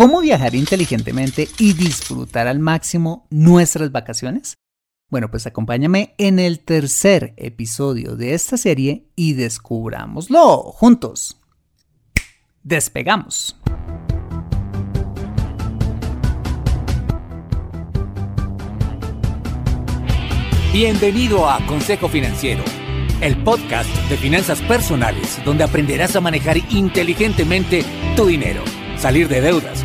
¿Cómo viajar inteligentemente y disfrutar al máximo nuestras vacaciones? Bueno, pues acompáñame en el tercer episodio de esta serie y descubrámoslo juntos. Despegamos. Bienvenido a Consejo Financiero, el podcast de finanzas personales donde aprenderás a manejar inteligentemente tu dinero, salir de deudas,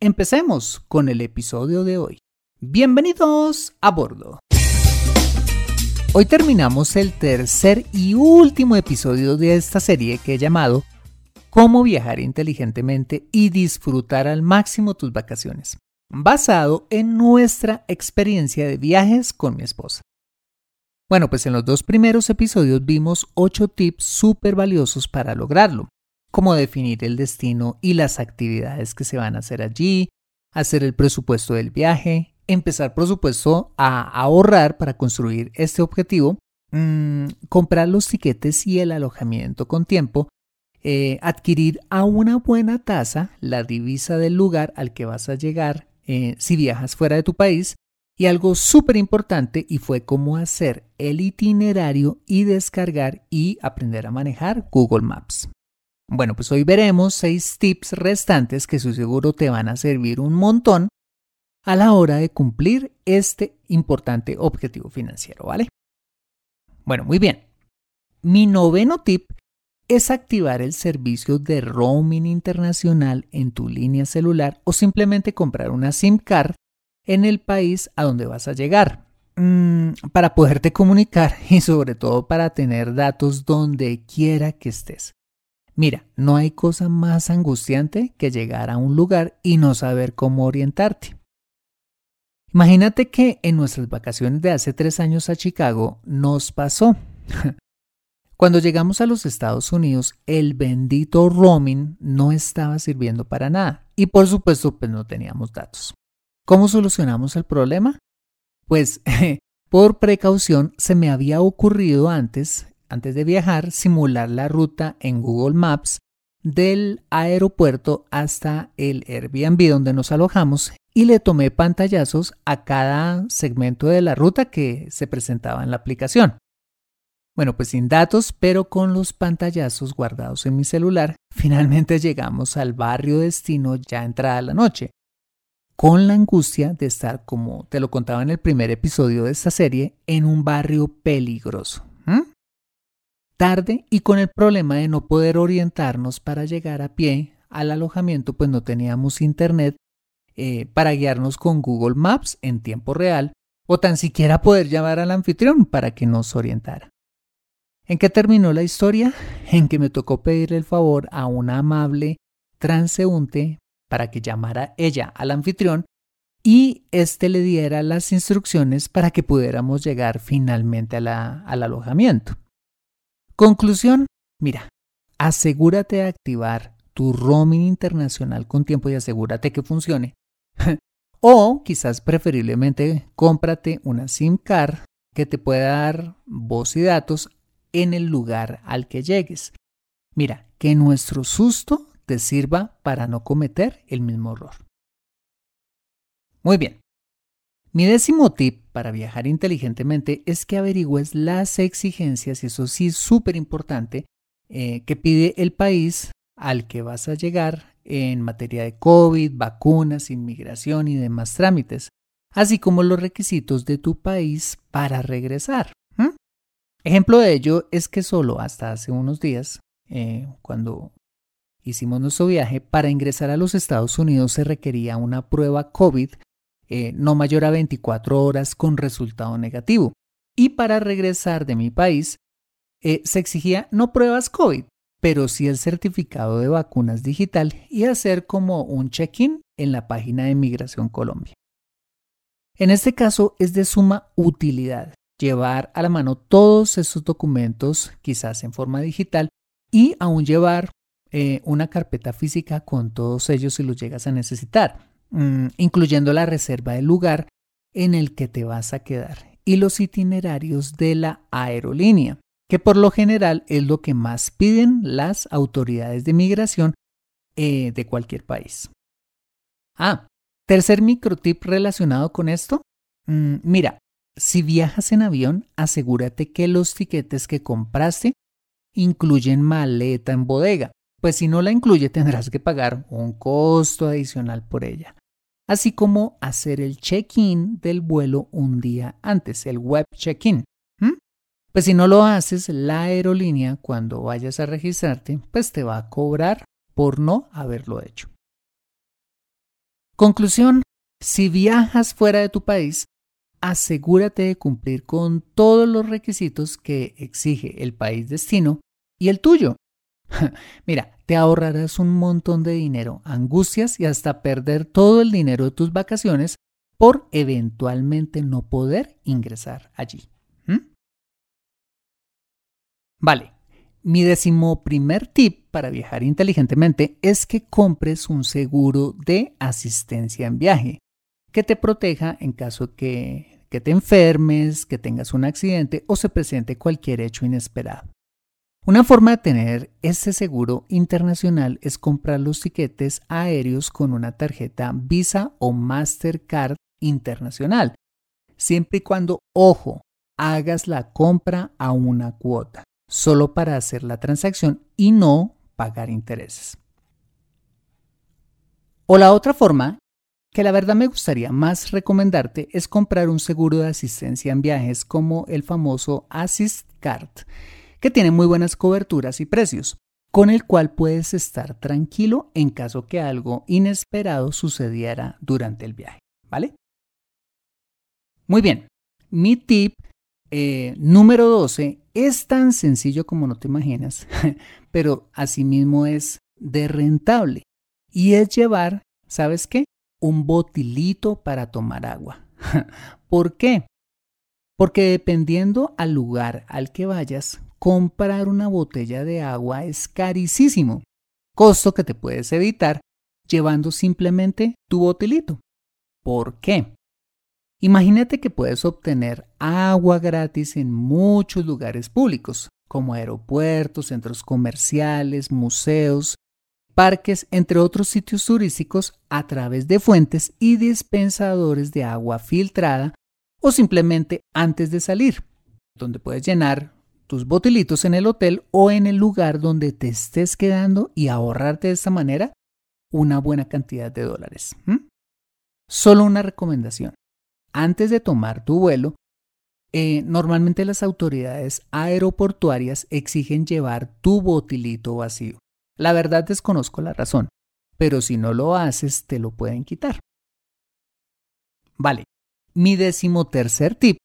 empecemos con el episodio de hoy. Bienvenidos a bordo. Hoy terminamos el tercer y último episodio de esta serie que he llamado Cómo viajar inteligentemente y disfrutar al máximo tus vacaciones basado en nuestra experiencia de viajes con mi esposa. Bueno, pues en los dos primeros episodios vimos ocho tips súper valiosos para lograrlo, como definir el destino y las actividades que se van a hacer allí, hacer el presupuesto del viaje, empezar por supuesto a ahorrar para construir este objetivo, mm, comprar los tiquetes y el alojamiento con tiempo, eh, adquirir a una buena tasa la divisa del lugar al que vas a llegar eh, si viajas fuera de tu país. Y algo súper importante y fue cómo hacer el itinerario y descargar y aprender a manejar Google Maps. Bueno, pues hoy veremos seis tips restantes que su seguro te van a servir un montón a la hora de cumplir este importante objetivo financiero, ¿vale? Bueno, muy bien. Mi noveno tip es activar el servicio de roaming internacional en tu línea celular o simplemente comprar una SIM card en el país a donde vas a llegar mm, para poderte comunicar y sobre todo para tener datos donde quiera que estés. Mira, no hay cosa más angustiante que llegar a un lugar y no saber cómo orientarte. Imagínate que en nuestras vacaciones de hace tres años a Chicago nos pasó. Cuando llegamos a los Estados Unidos, el bendito roaming no estaba sirviendo para nada y por supuesto pues no teníamos datos. ¿Cómo solucionamos el problema? Pues por precaución se me había ocurrido antes, antes de viajar, simular la ruta en Google Maps del aeropuerto hasta el Airbnb donde nos alojamos y le tomé pantallazos a cada segmento de la ruta que se presentaba en la aplicación. Bueno, pues sin datos, pero con los pantallazos guardados en mi celular, finalmente llegamos al barrio destino ya entrada la noche, con la angustia de estar, como te lo contaba en el primer episodio de esta serie, en un barrio peligroso. Tarde y con el problema de no poder orientarnos para llegar a pie al alojamiento, pues no teníamos internet eh, para guiarnos con Google Maps en tiempo real o tan siquiera poder llamar al anfitrión para que nos orientara. ¿En qué terminó la historia? En que me tocó pedirle el favor a una amable transeúnte para que llamara ella al anfitrión y éste le diera las instrucciones para que pudiéramos llegar finalmente al alojamiento. Conclusión, mira, asegúrate de activar tu roaming internacional con tiempo y asegúrate que funcione. o quizás preferiblemente cómprate una SIM card que te pueda dar voz y datos en el lugar al que llegues. Mira, que nuestro susto te sirva para no cometer el mismo error. Muy bien. Mi décimo tip para viajar inteligentemente es que averigües las exigencias, y eso sí es súper importante, eh, que pide el país al que vas a llegar en materia de COVID, vacunas, inmigración y demás trámites, así como los requisitos de tu país para regresar. Ejemplo de ello es que solo hasta hace unos días, eh, cuando hicimos nuestro viaje, para ingresar a los Estados Unidos se requería una prueba COVID eh, no mayor a 24 horas con resultado negativo. Y para regresar de mi país, eh, se exigía no pruebas COVID, pero sí el certificado de vacunas digital y hacer como un check-in en la página de Migración Colombia. En este caso es de suma utilidad llevar a la mano todos esos documentos, quizás en forma digital, y aún llevar eh, una carpeta física con todos ellos si los llegas a necesitar, incluyendo la reserva del lugar en el que te vas a quedar y los itinerarios de la aerolínea, que por lo general es lo que más piden las autoridades de migración eh, de cualquier país. Ah, tercer microtip relacionado con esto. Mm, mira, si viajas en avión, asegúrate que los tiquetes que compraste incluyen maleta en bodega, pues si no la incluye tendrás que pagar un costo adicional por ella, así como hacer el check-in del vuelo un día antes, el web check-in. Pues si no lo haces, la aerolínea cuando vayas a registrarte, pues te va a cobrar por no haberlo hecho. Conclusión, si viajas fuera de tu país, asegúrate de cumplir con todos los requisitos que exige el país destino y el tuyo. Mira, te ahorrarás un montón de dinero, angustias y hasta perder todo el dinero de tus vacaciones por eventualmente no poder ingresar allí. Vale, mi décimo primer tip para viajar inteligentemente es que compres un seguro de asistencia en viaje que te proteja en caso que te enfermes, que tengas un accidente o se presente cualquier hecho inesperado. Una forma de tener este seguro internacional es comprar los tiquetes aéreos con una tarjeta Visa o Mastercard internacional, siempre y cuando, ojo, hagas la compra a una cuota, solo para hacer la transacción y no pagar intereses. O la otra forma que la verdad me gustaría más recomendarte es comprar un seguro de asistencia en viajes como el famoso Assist Card, que tiene muy buenas coberturas y precios, con el cual puedes estar tranquilo en caso que algo inesperado sucediera durante el viaje, ¿vale? Muy bien, mi tip eh, número 12 es tan sencillo como no te imaginas, pero asimismo es de rentable y es llevar, ¿sabes qué? un botilito para tomar agua. ¿Por qué? Porque dependiendo al lugar al que vayas, comprar una botella de agua es carísimo, costo que te puedes evitar llevando simplemente tu botilito. ¿Por qué? Imagínate que puedes obtener agua gratis en muchos lugares públicos, como aeropuertos, centros comerciales, museos, parques, entre otros sitios turísticos, a través de fuentes y dispensadores de agua filtrada o simplemente antes de salir, donde puedes llenar tus botilitos en el hotel o en el lugar donde te estés quedando y ahorrarte de esta manera una buena cantidad de dólares. Solo una recomendación. Antes de tomar tu vuelo, eh, normalmente las autoridades aeroportuarias exigen llevar tu botilito vacío. La verdad desconozco la razón, pero si no lo haces te lo pueden quitar. Vale, mi decimotercer tip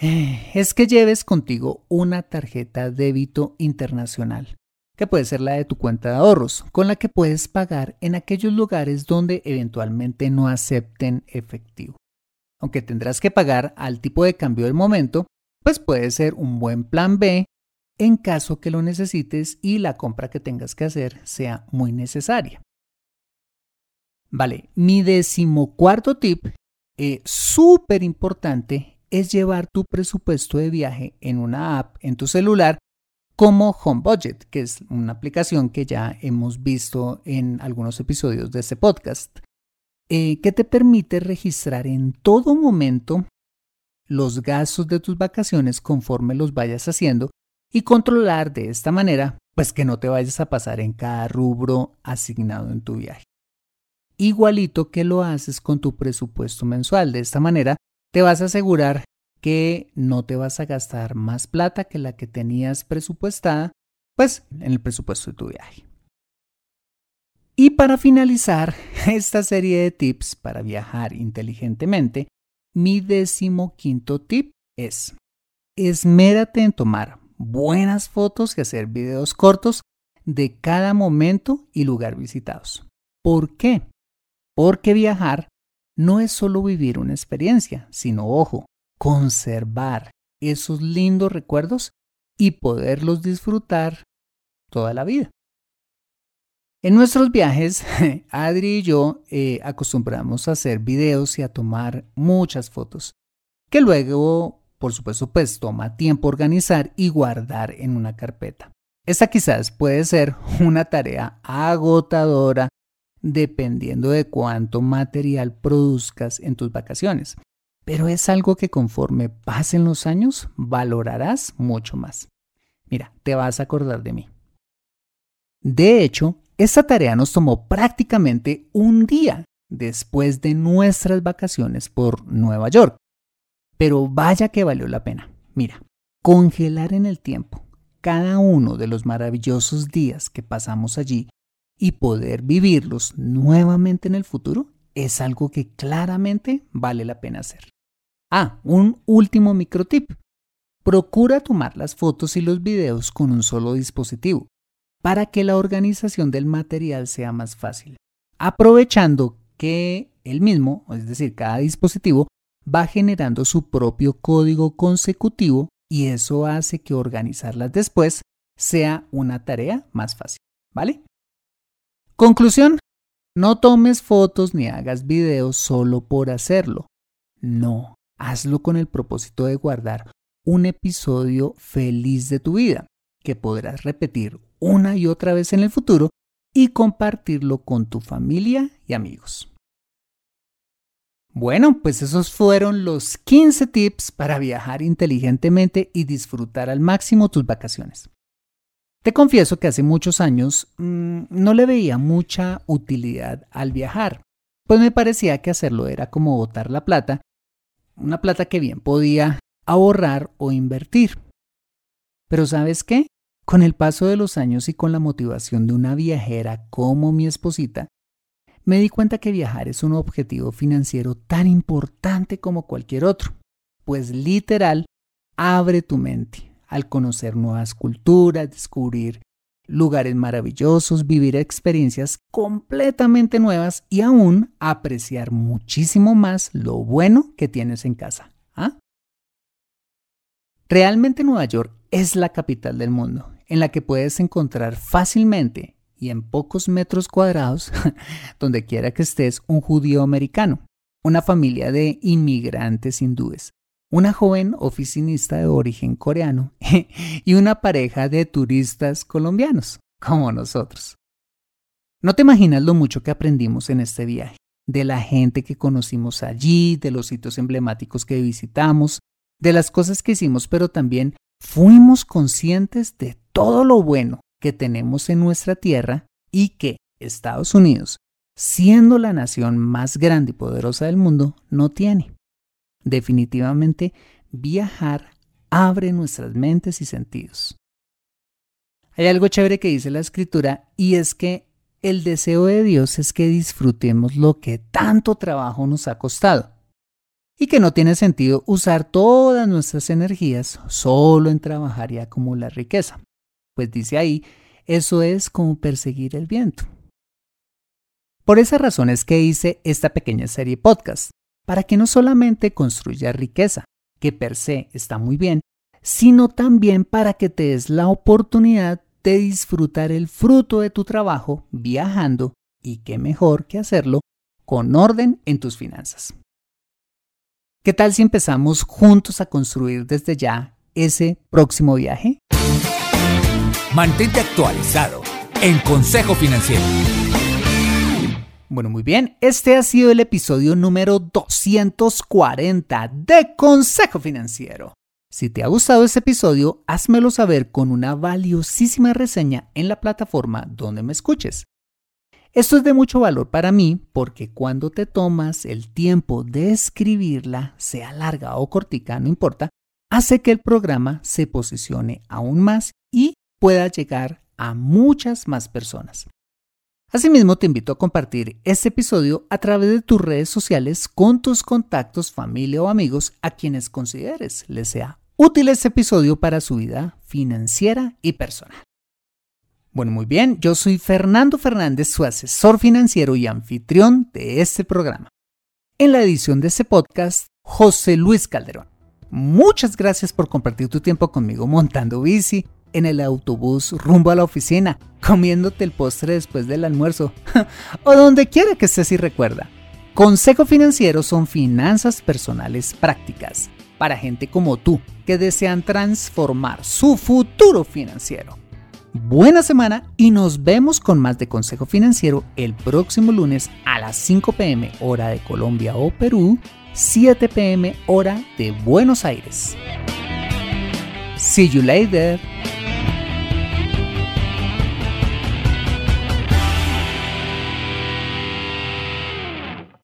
es que lleves contigo una tarjeta débito internacional, que puede ser la de tu cuenta de ahorros, con la que puedes pagar en aquellos lugares donde eventualmente no acepten efectivo. Aunque tendrás que pagar al tipo de cambio del momento, pues puede ser un buen plan B en caso que lo necesites y la compra que tengas que hacer sea muy necesaria. Vale, mi decimocuarto tip, eh, súper importante, es llevar tu presupuesto de viaje en una app en tu celular como Home Budget, que es una aplicación que ya hemos visto en algunos episodios de este podcast, eh, que te permite registrar en todo momento los gastos de tus vacaciones conforme los vayas haciendo y controlar de esta manera, pues que no te vayas a pasar en cada rubro asignado en tu viaje. Igualito que lo haces con tu presupuesto mensual. De esta manera, te vas a asegurar que no te vas a gastar más plata que la que tenías presupuestada, pues en el presupuesto de tu viaje. Y para finalizar esta serie de tips para viajar inteligentemente, mi décimo quinto tip es, esmérate en tomar buenas fotos y hacer videos cortos de cada momento y lugar visitados. ¿Por qué? Porque viajar no es solo vivir una experiencia, sino, ojo, conservar esos lindos recuerdos y poderlos disfrutar toda la vida. En nuestros viajes, Adri y yo eh, acostumbramos a hacer videos y a tomar muchas fotos, que luego, por supuesto, pues toma tiempo organizar y guardar en una carpeta. Esta quizás puede ser una tarea agotadora dependiendo de cuánto material produzcas en tus vacaciones pero es algo que conforme pasen los años valorarás mucho más. Mira, te vas a acordar de mí. De hecho, esta tarea nos tomó prácticamente un día después de nuestras vacaciones por Nueva York. Pero vaya que valió la pena. Mira, congelar en el tiempo cada uno de los maravillosos días que pasamos allí y poder vivirlos nuevamente en el futuro es algo que claramente vale la pena hacer. Ah, un último microtip. Procura tomar las fotos y los videos con un solo dispositivo para que la organización del material sea más fácil, aprovechando que el mismo, es decir, cada dispositivo, va generando su propio código consecutivo y eso hace que organizarlas después sea una tarea más fácil, ¿vale? Conclusión, no tomes fotos ni hagas videos solo por hacerlo. No, hazlo con el propósito de guardar un episodio feliz de tu vida que podrás repetir una y otra vez en el futuro y compartirlo con tu familia y amigos. Bueno, pues esos fueron los 15 tips para viajar inteligentemente y disfrutar al máximo tus vacaciones. Te confieso que hace muchos años mmm, no le veía mucha utilidad al viajar, pues me parecía que hacerlo era como botar la plata una plata que bien podía ahorrar o invertir. Pero ¿sabes qué? Con el paso de los años y con la motivación de una viajera como mi esposita, me di cuenta que viajar es un objetivo financiero tan importante como cualquier otro, pues literal abre tu mente al conocer nuevas culturas, descubrir lugares maravillosos, vivir experiencias completamente nuevas y aún apreciar muchísimo más lo bueno que tienes en casa. ¿ah? Realmente Nueva York es la capital del mundo, en la que puedes encontrar fácilmente y en pocos metros cuadrados, donde quiera que estés, un judío americano, una familia de inmigrantes hindúes, una joven oficinista de origen coreano y una pareja de turistas colombianos, como nosotros. No te imaginas lo mucho que aprendimos en este viaje, de la gente que conocimos allí, de los sitios emblemáticos que visitamos, de las cosas que hicimos, pero también fuimos conscientes de todo lo bueno que tenemos en nuestra tierra y que Estados Unidos, siendo la nación más grande y poderosa del mundo, no tiene. Definitivamente, viajar abre nuestras mentes y sentidos. Hay algo chévere que dice la escritura y es que el deseo de Dios es que disfrutemos lo que tanto trabajo nos ha costado. y que no tiene sentido usar todas nuestras energías solo en trabajar y acumular riqueza. Pues dice ahí, eso es como perseguir el viento. Por esa razón es que hice esta pequeña serie podcast, para que no solamente construya riqueza, que per se está muy bien, sino también para que te des la oportunidad de disfrutar el fruto de tu trabajo viajando y qué mejor que hacerlo con orden en tus finanzas. ¿Qué tal si empezamos juntos a construir desde ya ese próximo viaje? Mantente actualizado en Consejo Financiero. Bueno, muy bien, este ha sido el episodio número 240 de Consejo Financiero. Si te ha gustado este episodio, házmelo saber con una valiosísima reseña en la plataforma donde me escuches. Esto es de mucho valor para mí porque cuando te tomas el tiempo de escribirla, sea larga o cortica, no importa, hace que el programa se posicione aún más y pueda llegar a muchas más personas. Asimismo, te invito a compartir este episodio a través de tus redes sociales con tus contactos, familia o amigos a quienes consideres les sea útil este episodio para su vida financiera y personal. Bueno, muy bien, yo soy Fernando Fernández, su asesor financiero y anfitrión de este programa. En la edición de este podcast, José Luis Calderón. Muchas gracias por compartir tu tiempo conmigo montando bici, en el autobús rumbo a la oficina, comiéndote el postre después del almuerzo o donde quiera que estés y recuerda. Consejo Financiero son finanzas personales prácticas para gente como tú que desean transformar su futuro financiero buena semana y nos vemos con más de Consejo Financiero el próximo lunes a las 5 pm hora de Colombia o Perú, 7 pm hora de Buenos Aires. See you later.